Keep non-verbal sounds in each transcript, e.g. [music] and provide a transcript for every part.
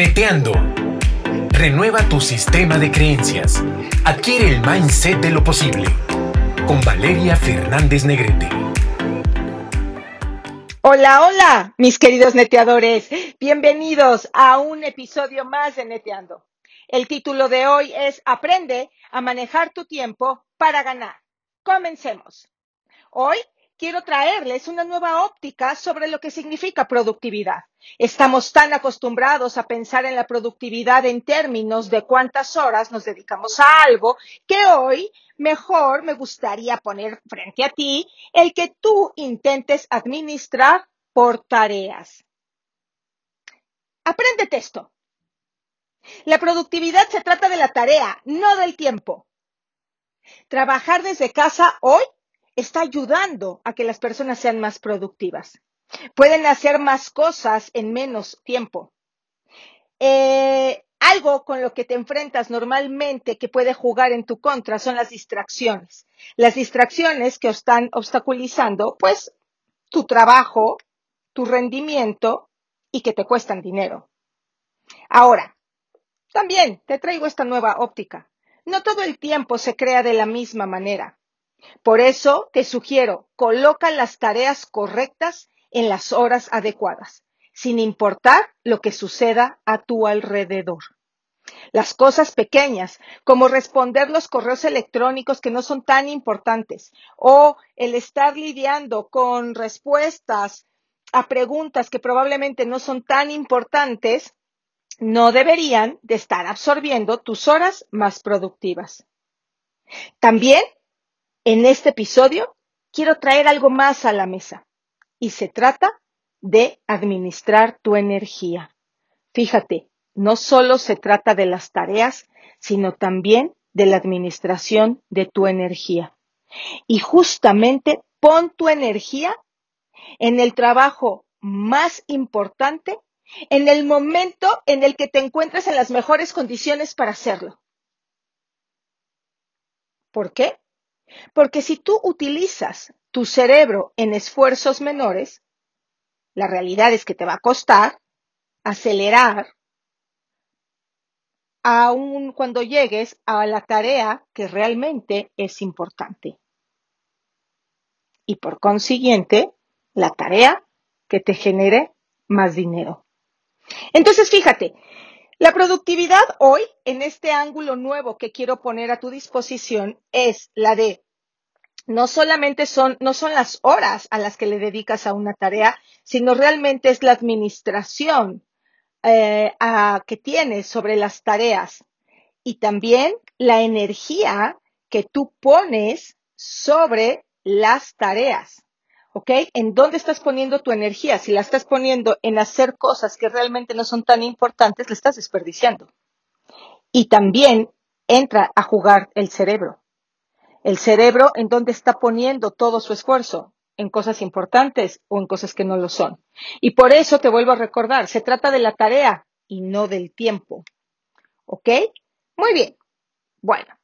Neteando. Renueva tu sistema de creencias. Adquiere el mindset de lo posible. Con Valeria Fernández Negrete. Hola, hola, mis queridos neteadores. Bienvenidos a un episodio más de Neteando. El título de hoy es Aprende a manejar tu tiempo para ganar. Comencemos. Hoy quiero traerles una nueva óptica sobre lo que significa productividad. Estamos tan acostumbrados a pensar en la productividad en términos de cuántas horas nos dedicamos a algo que hoy mejor me gustaría poner frente a ti el que tú intentes administrar por tareas. Apréndete esto. La productividad se trata de la tarea, no del tiempo. Trabajar desde casa hoy está ayudando a que las personas sean más productivas. Pueden hacer más cosas en menos tiempo. Eh, algo con lo que te enfrentas normalmente que puede jugar en tu contra son las distracciones. Las distracciones que están obstaculizando, pues, tu trabajo, tu rendimiento y que te cuestan dinero. Ahora, también te traigo esta nueva óptica. No todo el tiempo se crea de la misma manera. Por eso te sugiero, coloca las tareas correctas en las horas adecuadas, sin importar lo que suceda a tu alrededor. Las cosas pequeñas, como responder los correos electrónicos que no son tan importantes, o el estar lidiando con respuestas a preguntas que probablemente no son tan importantes, no deberían de estar absorbiendo tus horas más productivas. También en este episodio quiero traer algo más a la mesa y se trata de administrar tu energía. Fíjate, no solo se trata de las tareas, sino también de la administración de tu energía. Y justamente pon tu energía en el trabajo más importante, en el momento en el que te encuentres en las mejores condiciones para hacerlo. ¿Por qué? Porque si tú utilizas tu cerebro en esfuerzos menores, la realidad es que te va a costar acelerar aun cuando llegues a la tarea que realmente es importante. Y por consiguiente, la tarea que te genere más dinero. Entonces, fíjate, la productividad hoy, en este ángulo nuevo que quiero poner a tu disposición, es la de no solamente son, no son las horas a las que le dedicas a una tarea, sino realmente es la administración eh, que tienes sobre las tareas y también la energía que tú pones sobre las tareas. ¿En dónde estás poniendo tu energía? Si la estás poniendo en hacer cosas que realmente no son tan importantes, la estás desperdiciando. Y también entra a jugar el cerebro. El cerebro en dónde está poniendo todo su esfuerzo, en cosas importantes o en cosas que no lo son. Y por eso te vuelvo a recordar, se trata de la tarea y no del tiempo. ¿Ok? Muy bien. Bueno,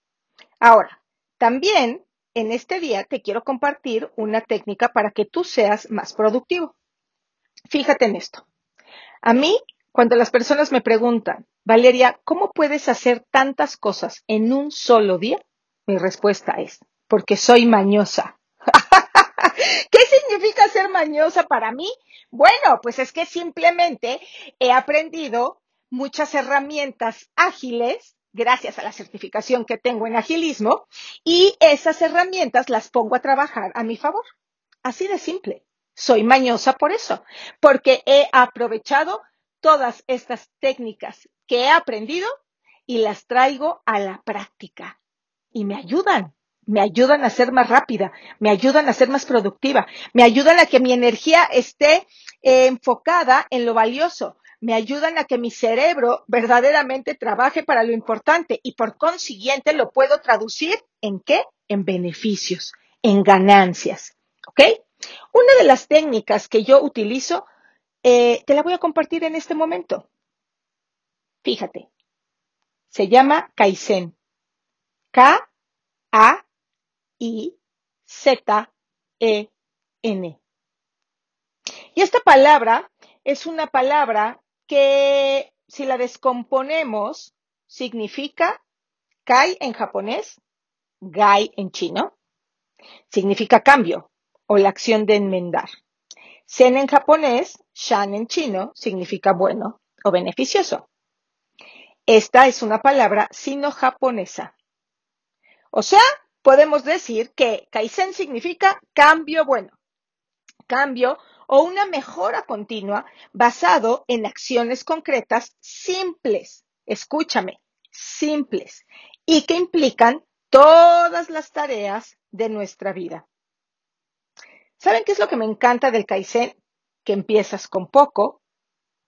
ahora, también en este día te quiero compartir una técnica para que tú seas más productivo. Fíjate en esto. A mí, cuando las personas me preguntan, Valeria, ¿cómo puedes hacer tantas cosas en un solo día? Mi respuesta es, porque soy mañosa. [laughs] ¿Qué significa ser mañosa para mí? Bueno, pues es que simplemente he aprendido muchas herramientas ágiles gracias a la certificación que tengo en agilismo y esas herramientas las pongo a trabajar a mi favor. Así de simple. Soy mañosa por eso, porque he aprovechado todas estas técnicas que he aprendido y las traigo a la práctica. Y me ayudan, me ayudan a ser más rápida, me ayudan a ser más productiva, me ayudan a que mi energía esté eh, enfocada en lo valioso, me ayudan a que mi cerebro verdaderamente trabaje para lo importante y por consiguiente lo puedo traducir en qué? En beneficios, en ganancias. ¿Ok? Una de las técnicas que yo utilizo, eh, te la voy a compartir en este momento. Fíjate, se llama Kaizen. K-A-I-Z-E-N. Y esta palabra es una palabra que si la descomponemos, significa kai en japonés, gai en chino, significa cambio o la acción de enmendar. Sen en japonés, shan en chino, significa bueno o beneficioso. Esta es una palabra sino-japonesa. O sea, podemos decir que Kaizen significa cambio bueno, cambio o una mejora continua basado en acciones concretas simples. Escúchame, simples y que implican todas las tareas de nuestra vida. ¿Saben qué es lo que me encanta del Kaizen? Que empiezas con poco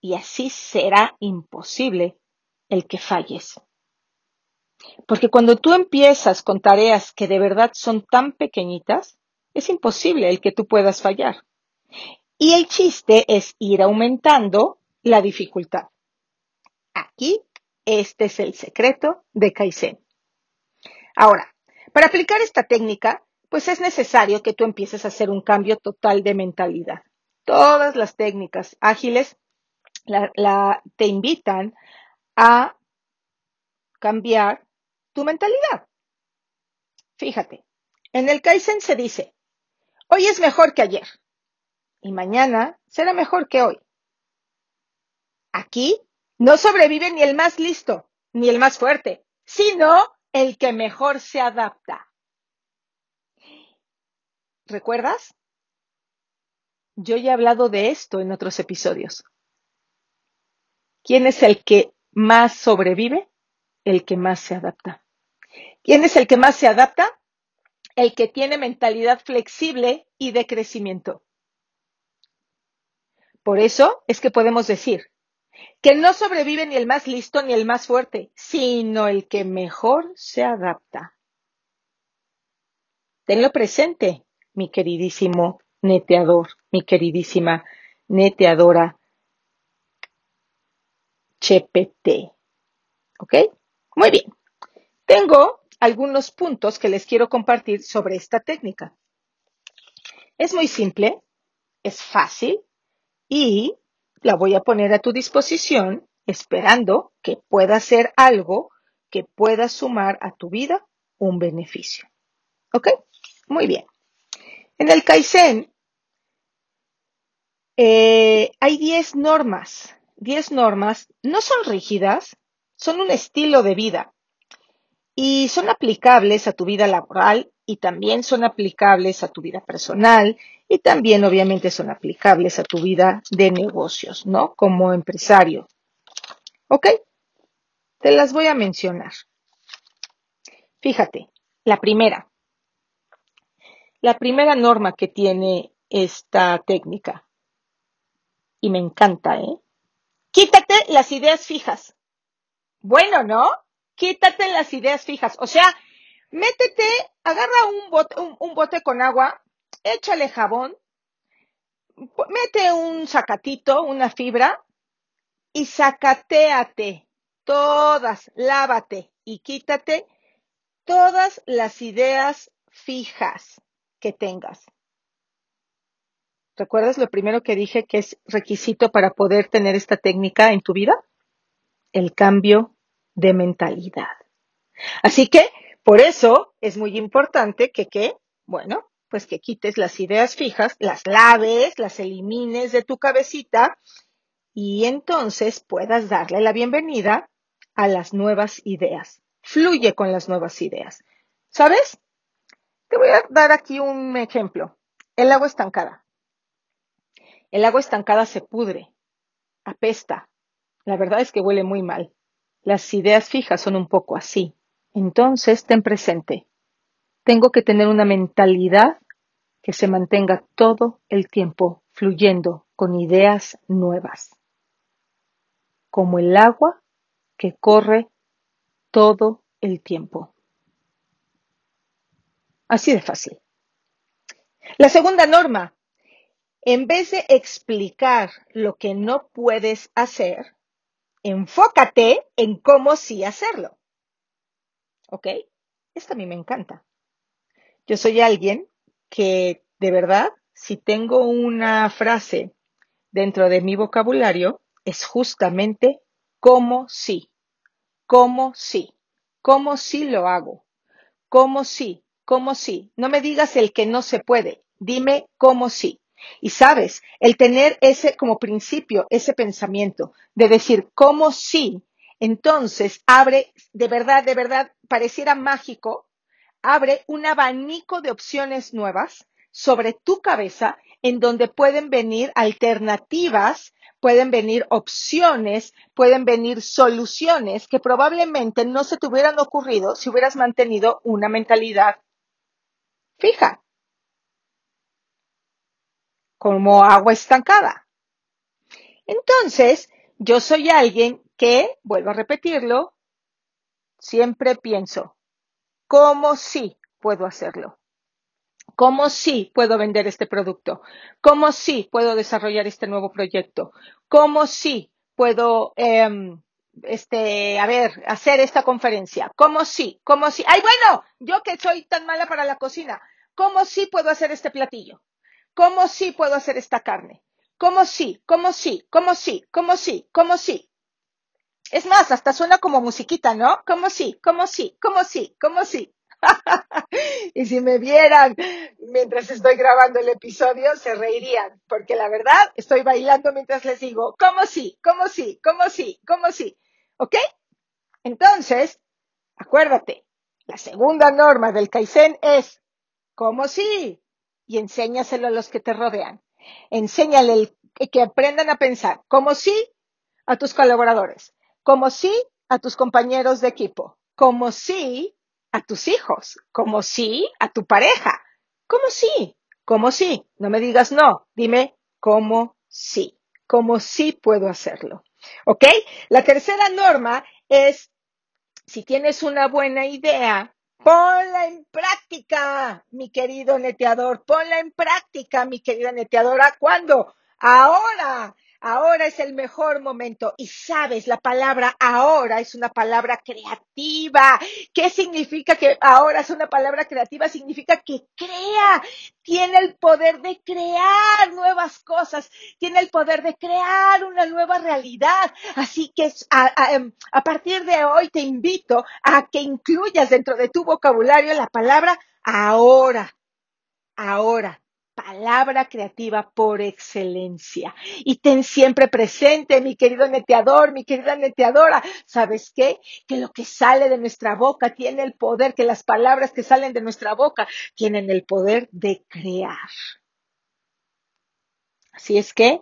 y así será imposible el que falles. Porque cuando tú empiezas con tareas que de verdad son tan pequeñitas, es imposible el que tú puedas fallar. Y el chiste es ir aumentando la dificultad. Aquí, este es el secreto de Kaizen. Ahora, para aplicar esta técnica, pues es necesario que tú empieces a hacer un cambio total de mentalidad. Todas las técnicas ágiles te invitan a cambiar tu mentalidad. Fíjate, en el Kaizen se dice, hoy es mejor que ayer y mañana será mejor que hoy. Aquí no sobrevive ni el más listo, ni el más fuerte, sino el que mejor se adapta. ¿Recuerdas? Yo ya he hablado de esto en otros episodios. ¿Quién es el que más sobrevive? El que más se adapta. ¿Quién es el que más se adapta? El que tiene mentalidad flexible y de crecimiento. Por eso es que podemos decir que no sobrevive ni el más listo ni el más fuerte, sino el que mejor se adapta. Tenlo presente, mi queridísimo neteador, mi queridísima neteadora Chepete. ¿Ok? Muy bien. Tengo algunos puntos que les quiero compartir sobre esta técnica. Es muy simple, es fácil y la voy a poner a tu disposición esperando que pueda ser algo que pueda sumar a tu vida un beneficio. ¿Ok? Muy bien. En el Kaizen eh, hay 10 normas. 10 normas no son rígidas, son un estilo de vida y son aplicables a tu vida laboral y también son aplicables a tu vida personal y también obviamente son aplicables a tu vida de negocios, ¿no? Como empresario. ¿Ok? Te las voy a mencionar. Fíjate, la primera. La primera norma que tiene esta técnica, y me encanta, ¿eh? Quítate las ideas fijas. Bueno, ¿no? Quítate las ideas fijas. O sea, métete, agarra un bote, un, bote con agua, échale jabón, mete un sacatito, una fibra, y sacateate todas, lávate y quítate todas las ideas fijas que tengas. ¿Recuerdas lo primero que dije que es requisito para poder tener esta técnica en tu vida? El cambio de mentalidad. Así que por eso es muy importante que, que, bueno, pues que quites las ideas fijas, las laves, las elimines de tu cabecita y entonces puedas darle la bienvenida a las nuevas ideas. Fluye con las nuevas ideas. ¿Sabes? Te voy a dar aquí un ejemplo. El agua estancada. El agua estancada se pudre, apesta. La verdad es que huele muy mal. Las ideas fijas son un poco así. Entonces, ten presente, tengo que tener una mentalidad que se mantenga todo el tiempo fluyendo con ideas nuevas, como el agua que corre todo el tiempo. Así de fácil. La segunda norma, en vez de explicar lo que no puedes hacer, enfócate en cómo sí hacerlo. ¿Ok? Esto a mí me encanta. Yo soy alguien que de verdad, si tengo una frase dentro de mi vocabulario, es justamente ¿Cómo sí? ¿Cómo sí? ¿Cómo sí lo hago? ¿Cómo sí? ¿Cómo sí? No me digas el que no se puede. Dime cómo sí. Y sabes, el tener ese como principio, ese pensamiento de decir cómo sí, entonces abre, de verdad, de verdad, pareciera mágico, abre un abanico de opciones nuevas sobre tu cabeza en donde pueden venir alternativas, pueden venir opciones, pueden venir soluciones que probablemente no se te hubieran ocurrido si hubieras mantenido una mentalidad fija, como agua estancada. Entonces, yo soy alguien que, vuelvo a repetirlo, siempre pienso, ¿cómo sí puedo hacerlo? ¿Cómo sí puedo vender este producto? ¿Cómo sí puedo desarrollar este nuevo proyecto? ¿Cómo sí puedo, em, este, a ver, hacer esta conferencia? ¿Cómo sí? ¿Cómo sí? Ay, bueno, yo que soy tan mala para la cocina, ¿cómo sí puedo hacer este platillo? ¿Cómo sí puedo hacer esta carne? ¿Cómo sí? ¿Cómo sí? ¿Cómo sí? ¿Cómo sí? ¿Cómo sí? Es más, hasta suena como musiquita, ¿no? ¿Cómo sí? ¿Cómo sí? ¿Cómo sí? ¿Cómo sí? [laughs] y si me vieran mientras estoy grabando el episodio, se reirían, porque la verdad estoy bailando mientras les digo, ¿cómo sí? ¿Cómo sí? ¿Cómo sí? ¿Cómo sí? ¿Ok? Entonces, acuérdate, la segunda norma del Kaizen es, ¿cómo sí? Y enséñaselo a los que te rodean. Enséñale que aprendan a pensar, ¿cómo sí? A tus colaboradores, ¿cómo sí? A tus compañeros de equipo, ¿cómo sí? a tus hijos, como sí a tu pareja, como sí, como sí. No me digas no, dime como sí, como sí puedo hacerlo. ¿Ok? La tercera norma es, si tienes una buena idea, ponla en práctica, mi querido neteador, ponla en práctica, mi querida neteadora. ¿Cuándo? Ahora. Ahora es el mejor momento. Y sabes, la palabra ahora es una palabra creativa. ¿Qué significa que ahora es una palabra creativa? Significa que crea. Tiene el poder de crear nuevas cosas. Tiene el poder de crear una nueva realidad. Así que a, em, partir de hoy te invito a que incluyas dentro de tu vocabulario la palabra ahora. Ahora palabra creativa por excelencia. Y ten siempre presente, mi querido neteador, mi querida neteadora, ¿sabes qué? Que lo que sale de nuestra boca tiene el poder, que las palabras que salen de nuestra boca tienen el poder de crear. Así es que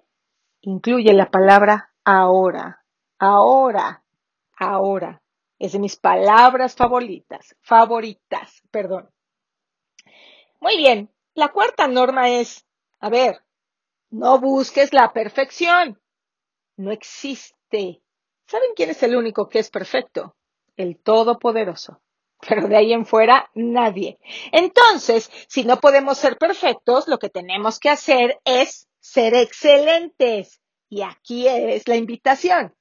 incluye la palabra ahora, ahora, ahora. Es de mis palabras favoritas, favoritas, perdón. Muy bien, la cuarta norma es, a ver, no busques la perfección. No existe. ¿Saben quién es el único que es perfecto? El Todopoderoso. Pero de ahí en fuera, nadie. Entonces, si no podemos ser perfectos, lo que tenemos que hacer es ser excelentes. Y aquí es la invitación.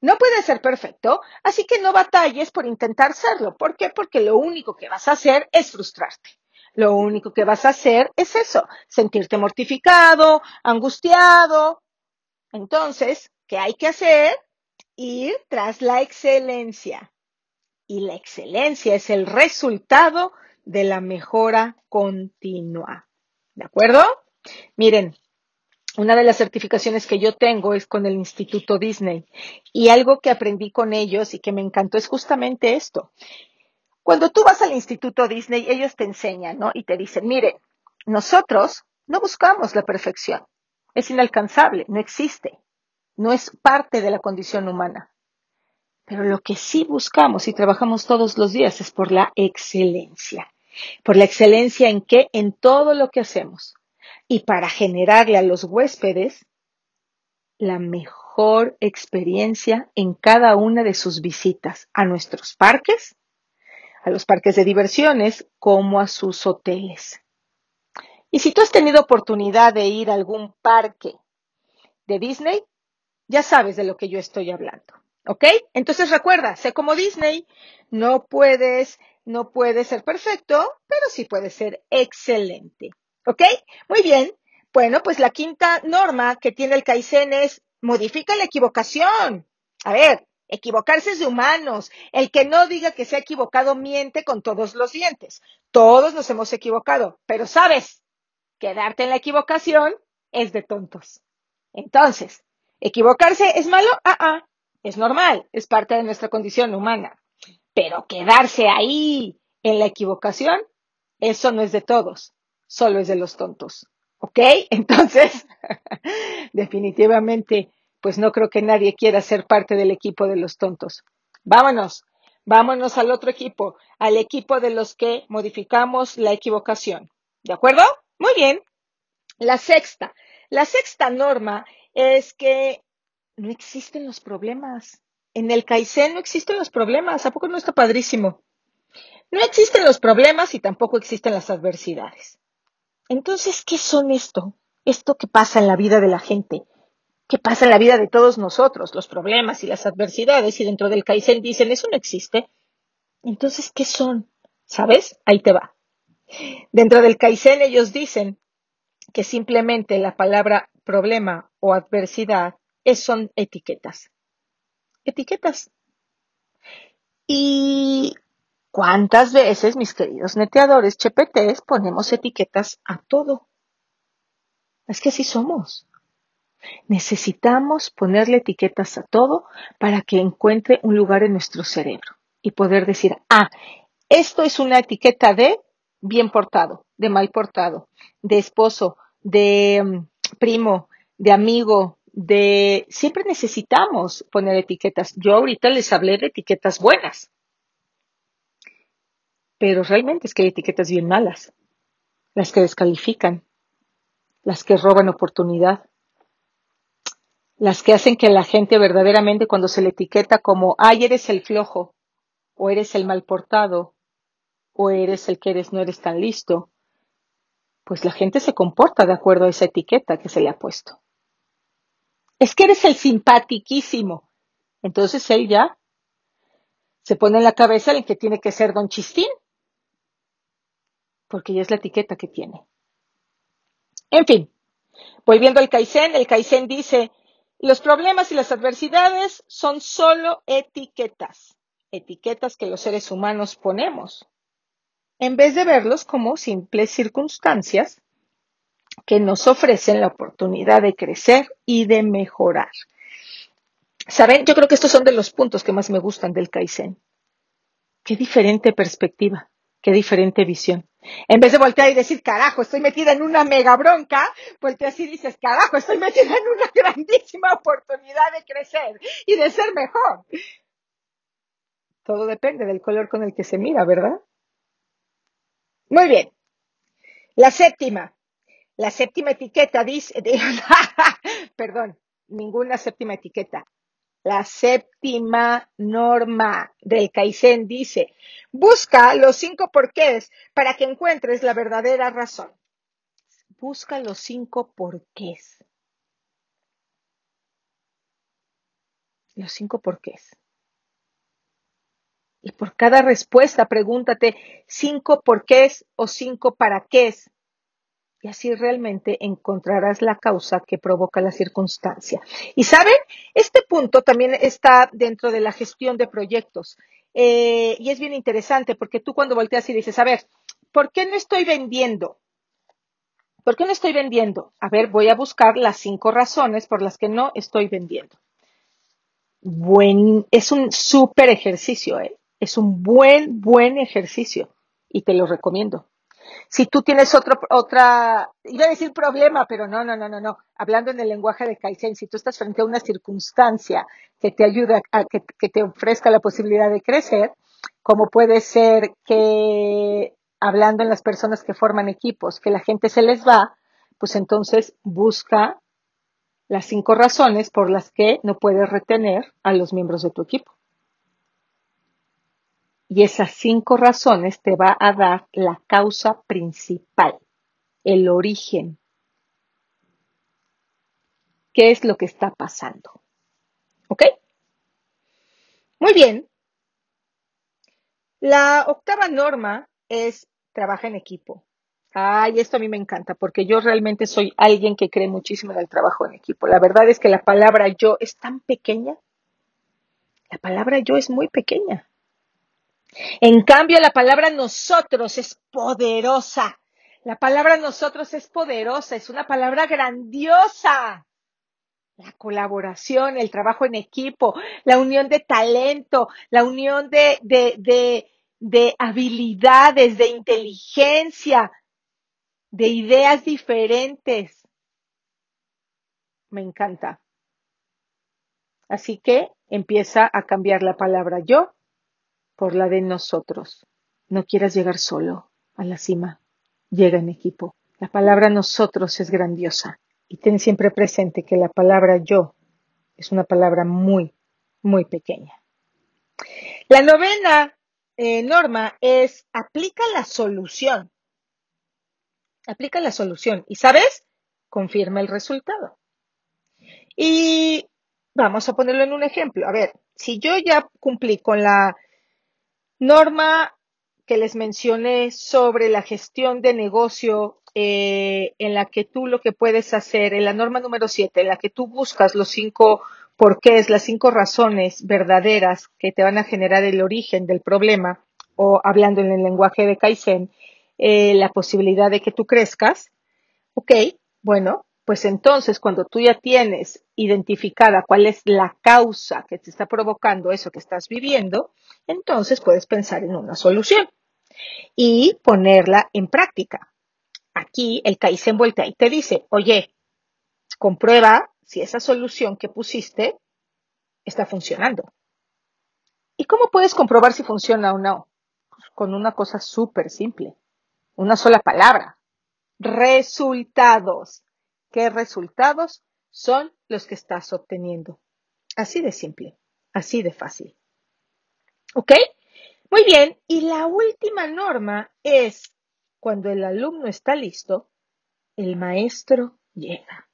No puedes ser perfecto, así que no batalles por intentar serlo. ¿Por qué? Porque lo único que vas a hacer es frustrarte lo único que vas a hacer es eso, sentirte mortificado, angustiado. Entonces, ¿qué hay que hacer? Ir tras la excelencia. Y la excelencia es el resultado de la mejora continua. ¿De acuerdo? Miren, una de las certificaciones que yo tengo es con el Instituto Disney y algo que aprendí con ellos y que me encantó es justamente esto. Cuando tú vas al Instituto Disney, ellos te enseñan, ¿no? Y te dicen, mire, nosotros no buscamos la perfección. Es inalcanzable, no existe. No es parte de la condición humana. Pero lo que sí buscamos y trabajamos todos los días es por la excelencia. Por la excelencia en qué? En todo lo que hacemos. Y para generarle a los huéspedes la mejor experiencia en cada una de sus visitas a nuestros parques a los parques de diversiones como a sus hoteles. Y si tú has tenido oportunidad de ir a algún parque de Disney, ya sabes de lo que yo estoy hablando. ¿Ok? Entonces recuerda, sé como Disney, no puedes, no puedes ser perfecto, pero sí puedes ser excelente. ¿Ok? Muy bien. Bueno, pues la quinta norma que tiene el Kaizen es modifica la equivocación. A ver, Equivocarse es de humanos. El que no diga que se ha equivocado miente con todos los dientes. Todos nos hemos equivocado, pero sabes, quedarte en la equivocación es de tontos. Entonces, ¿equivocarse es malo? Ah, ah, es normal, es parte de nuestra condición humana. Pero quedarse ahí en la equivocación, eso no es de todos, solo es de los tontos. ¿Ok? [laughs] Entonces, [laughs] definitivamente, pues no creo que nadie quiera ser parte del equipo de los tontos. Vámonos, vámonos al otro equipo, al equipo de los que modificamos la equivocación. ¿De acuerdo? Muy bien. La sexta. La sexta norma es que no existen los problemas. En el Kaizen no existen los problemas. ¿A poco no está padrísimo? No existen los problemas y tampoco existen las adversidades. Entonces, ¿qué son esto? Esto que pasa en la vida de la gente, ¿Qué pasa en la vida de todos nosotros, los problemas y las adversidades, y dentro del Kaizen dicen, eso no existe. Entonces, ¿qué son? ¿Sabes? Ahí te va. Dentro del Kaizen ellos dicen que simplemente la palabra problema o adversidad son etiquetas. Etiquetas. Y ¿Cuántas veces, mis queridos neteadores chepetes, ponemos etiquetas a todo? Es que así somos. Necesitamos ponerle etiquetas a todo para que encuentre un lugar en nuestro cerebro y poder decir, ah, esto es una etiqueta de bien portado, de mal portado, de esposo, de mm, primo, de amigo, de... Siempre necesitamos poner etiquetas. Yo ahorita les hablé de etiquetas buenas. Pero realmente es que hay etiquetas bien malas, las que descalifican, las que roban oportunidad, las que hacen que la gente verdaderamente cuando se le etiqueta como, ay, eres el flojo, o eres el mal portado, o eres el que eres, no eres tan listo, pues la gente se comporta de acuerdo a esa etiqueta que se le ha puesto. Es que eres el simpatiquísimo. Entonces él ya se pone en la cabeza el que tiene que ser don Chistín porque ya es la etiqueta que tiene. En fin, volviendo al Kaizen, el Kaizen dice, los problemas y las adversidades son solo etiquetas, etiquetas que los seres humanos ponemos, en vez de verlos como simples circunstancias que nos ofrecen la oportunidad de crecer y de mejorar. ¿Saben? Yo creo que estos son de los puntos que más me gustan del Kaizen. Qué diferente perspectiva. Qué diferente visión. En vez de voltear y decir, carajo, estoy metida en una mega bronca, volteas y dices, carajo, estoy metida en una [laughs] grandísima oportunidad de crecer y de ser mejor. Todo depende del color con el que se mira, ¿verdad? Muy bien. La séptima. La séptima etiqueta dice, [laughs] perdón, ninguna séptima etiqueta. La séptima norma del Kaizen dice, busca los cinco porqués para que encuentres la verdadera razón. Busca los cinco porqués. Los cinco porqués. Y por cada respuesta pregúntate cinco porqués o cinco para qué y así realmente encontrarás la causa que provoca la circunstancia. Y saben, este punto también está dentro de la gestión de proyectos. Eh, y es bien interesante porque tú cuando volteas y dices, a ver, ¿por qué no estoy vendiendo? ¿Por qué no estoy vendiendo? A ver, voy a buscar las cinco razones por las que no estoy vendiendo. Buen, es un súper ejercicio, ¿eh? es un buen, buen ejercicio y te lo recomiendo. Si tú tienes otro, otra, iba a decir problema, pero no, no, no, no, no. Hablando en el lenguaje de Kaizen, si tú estás frente a una circunstancia que te ayuda a que, que te ofrezca la posibilidad de crecer, como puede ser que hablando en las personas que forman equipos, que la gente se les va, pues entonces busca las cinco razones por las que no puedes retener a los miembros de tu equipo. Y esas cinco razones te va a dar la causa principal, el origen. ¿Qué es lo que está pasando? ¿Ok? Muy bien. La octava norma es trabaja en equipo. Ay, esto a mí me encanta porque yo realmente soy alguien que cree muchísimo en el trabajo en equipo. La verdad es que la palabra yo es tan pequeña La palabra yo es muy pequeña. En cambio, la palabra nosotros es poderosa. La palabra nosotros es poderosa, es una palabra grandiosa. La colaboración, el trabajo en equipo, la unión de talento, la unión de, de, de, de habilidades, de inteligencia, de ideas diferentes. Me encanta. Así que empieza a cambiar la palabra yo por la de nosotros. No quieras llegar solo a la cima, llega en equipo. La palabra nosotros es grandiosa y ten siempre presente que la palabra yo es una palabra muy, muy pequeña. La novena eh, norma es aplica la solución. Aplica la solución y, ¿sabes? Confirma el resultado. Y vamos a ponerlo en un ejemplo. A ver, si yo ya cumplí con la norma que les mencioné sobre la gestión de negocio eh, en la que tú lo que puedes hacer, en la norma número 7, en la que tú buscas los cinco porqués, las cinco razones verdaderas que te van a generar el origen del problema, o hablando en el lenguaje de Kaizen, eh, la posibilidad de que tú crezcas, ok, bueno, pues entonces cuando tú ya tienes identificada cuál es la causa que te está provocando eso que estás viviendo, entonces puedes pensar en una solución y ponerla en práctica. Aquí el Kaizen voltea y te dice, oye, comprueba si esa solución que pusiste está funcionando. ¿Y cómo puedes comprobar si funciona o no? Pues con una cosa súper simple, una sola palabra, resultados qué resultados son los que estás obteniendo. Así de simple, así de fácil. ¿Ok? Muy bien, y la última norma es cuando el alumno está listo, el maestro llega.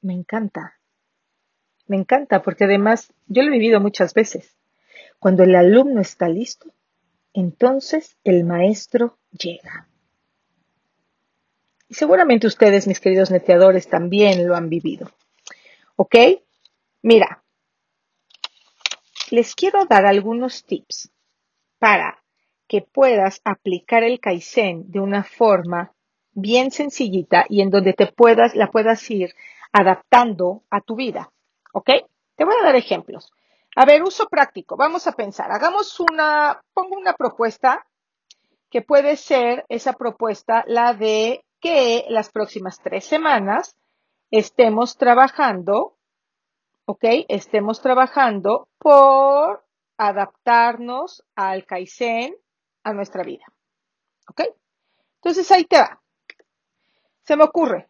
Me encanta, me encanta porque además yo lo he vivido muchas veces. Cuando el alumno está listo, entonces el maestro llega. Y seguramente ustedes, mis queridos neteadores, también lo han vivido. ¿Ok? Mira, les quiero dar algunos tips para que puedas aplicar el Kaizen de una forma bien sencillita y en donde te puedas, la puedas ir adaptando a tu vida. ¿Ok? Te voy a dar ejemplos. A ver, uso práctico. Vamos a pensar. Hagamos una, pongo una propuesta que puede ser esa propuesta la de que las próximas tres semanas estemos trabajando, ¿ok? Estemos trabajando por adaptarnos al Kaizen a nuestra vida, ¿ok? Entonces ahí te va. Se me ocurre.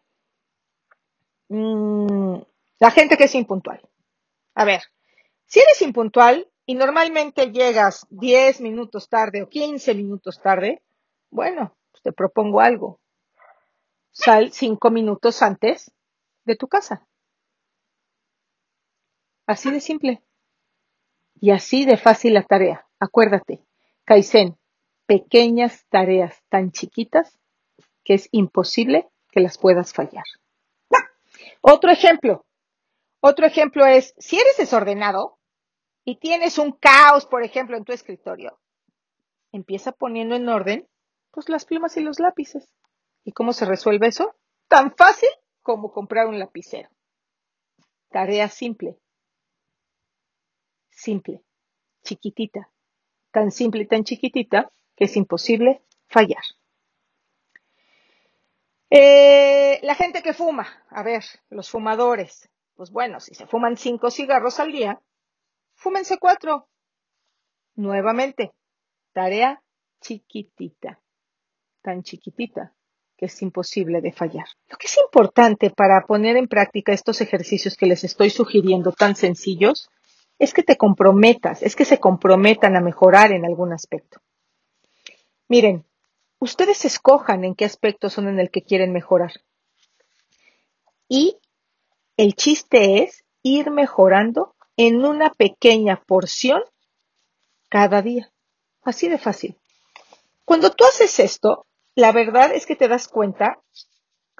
Mm, la gente que es impuntual. A ver, si eres impuntual y normalmente llegas 10 minutos tarde o 15 minutos tarde, bueno, pues te propongo algo sal cinco minutos antes de tu casa. Así de simple. Y así de fácil la tarea. Acuérdate, Kaizen, pequeñas tareas tan chiquitas que es imposible que las puedas fallar. Otro ejemplo. Otro ejemplo es, si eres desordenado y tienes un caos, por ejemplo, en tu escritorio, empieza poniendo en orden pues las plumas y los lápices. ¿Y cómo se resuelve eso? Tan fácil como comprar un lapicero. Tarea simple. Simple. Chiquitita. Tan simple y tan chiquitita que es imposible fallar. Eh, la gente que fuma, a ver, los fumadores, pues bueno, si se fuman cinco cigarros al día, fúmense cuatro. Nuevamente, tarea chiquitita, tan chiquitita que es imposible de fallar. Lo que es importante para poner en práctica estos ejercicios que les estoy sugiriendo tan sencillos es que te comprometas, es que se comprometan a mejorar en algún aspecto. Miren, ustedes escojan en qué aspectos son en el que quieren mejorar. Y el chiste es ir mejorando en una pequeña porción cada día. Así de fácil. Cuando tú haces esto, la verdad es que te das cuenta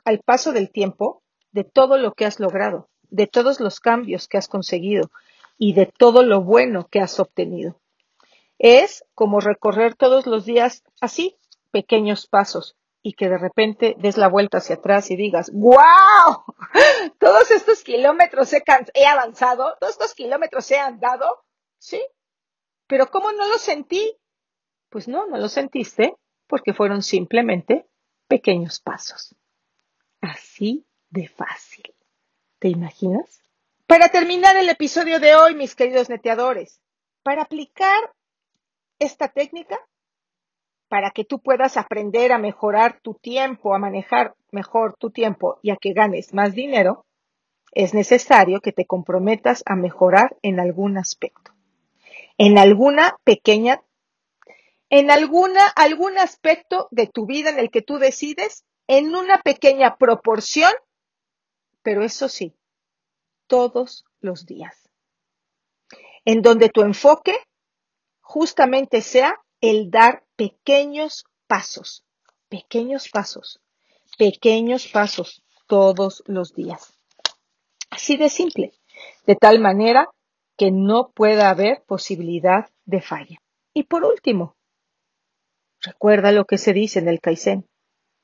al paso del tiempo de todo lo que has logrado, de todos los cambios que has conseguido, y de todo lo bueno que has obtenido. Es como recorrer todos los días así, pequeños pasos, y que de repente des la vuelta hacia atrás y digas, ¡Wow! [laughs] Todos estos kilómetros he, he avanzado, todos estos kilómetros he andado, ¿sí? Pero ¿cómo no lo sentí? Pues no, no lo sentiste porque fueron simplemente pequeños pasos. Así de fácil. ¿Te imaginas? Para terminar el episodio de hoy, mis queridos neteadores, para aplicar esta técnica, para que tú puedas aprender a mejorar tu tiempo, a manejar mejor tu tiempo y a que ganes más dinero, es necesario que te comprometas a mejorar en algún aspecto, en alguna pequeña, en alguna, algún aspecto de tu vida en el que tú decides, en una pequeña proporción, pero eso sí, todos los días, en donde tu enfoque justamente sea el dar pequeños pasos, pequeños pasos, pequeños pasos todos los días. Así de simple, de tal manera que no pueda haber posibilidad de falla. Y por último, recuerda lo que se dice en el Kaizen.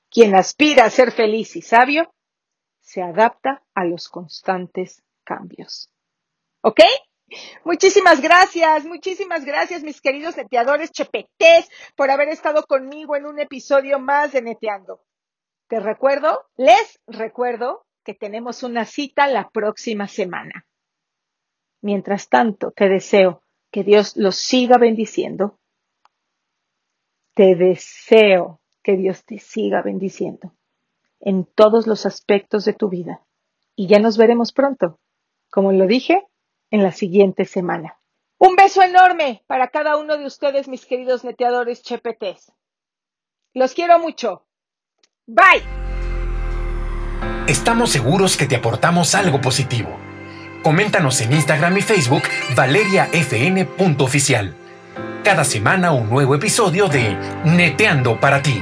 Quien aspira a ser feliz y sabio, se adapta a los constantes cambios. ¿Ok? Muchísimas gracias, muchísimas gracias mis queridos neteadores chepetés por haber estado conmigo en un episodio más de Neteando. Te recuerdo, les recuerdo que tenemos una cita la próxima semana. Mientras tanto, te deseo que Dios los siga bendiciendo. Te deseo que Dios te siga bendiciendo en todos los aspectos de tu vida. Y ya nos veremos pronto, como lo dije en la siguiente semana. Un beso enorme para cada uno de ustedes, mis queridos neteadores chepetes. Los quiero mucho. Bye. Estamos seguros que te aportamos algo positivo. Coméntanos en Instagram y Facebook valeriafn.oficial. Cada semana un nuevo episodio de Neteando para ti.